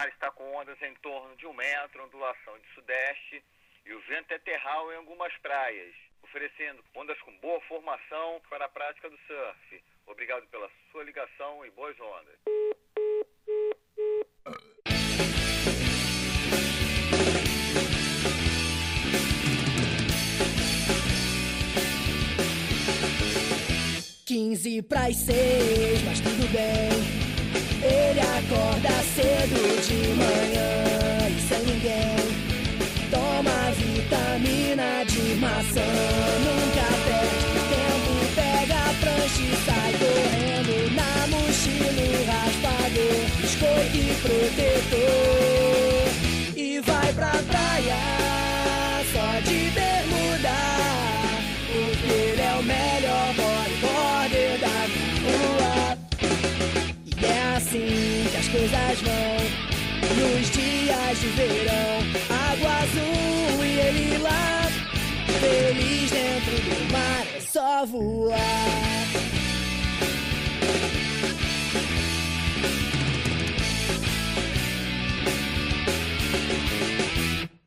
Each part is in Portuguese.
mar está com ondas em torno de um metro, ondulação de sudeste e o vento é terral em algumas praias, oferecendo ondas com boa formação para a prática do surf. Obrigado pela sua ligação e boas ondas. Quinze pras seis, mas tudo bem. Ele acorda cedo coisas vão. Nos dias de verão, água azul e ele lá, feliz dentro do mar, é só voar.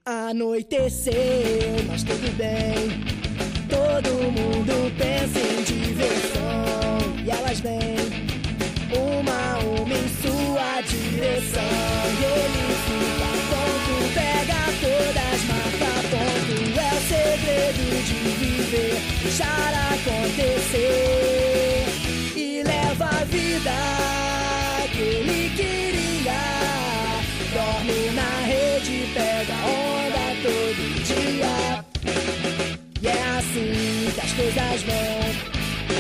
Anoiteceu, mas tudo bem. Todo mundo pensa em diversão e elas vêm uma a uma em sua direção. As coisas vão.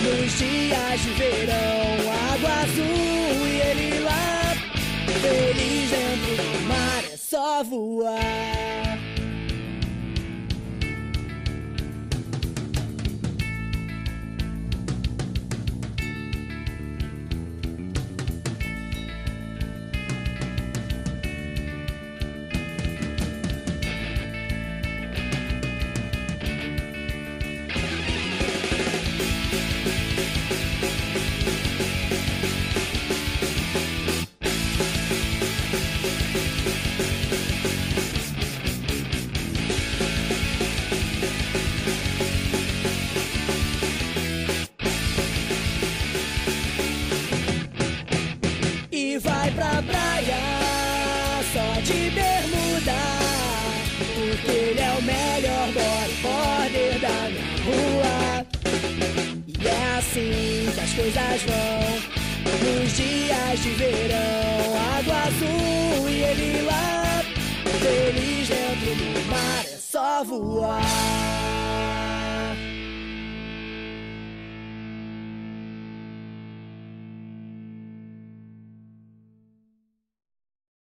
Nos dias de verão, água azul e ele lá, feliz dentro do mar, é só voar. De bermuda. Porque ele é o melhor bodyboarder da minha rua. E é assim que as coisas vão. Nos dias de verão, água azul e ele lá. Feliz dentro do mar, é só voar.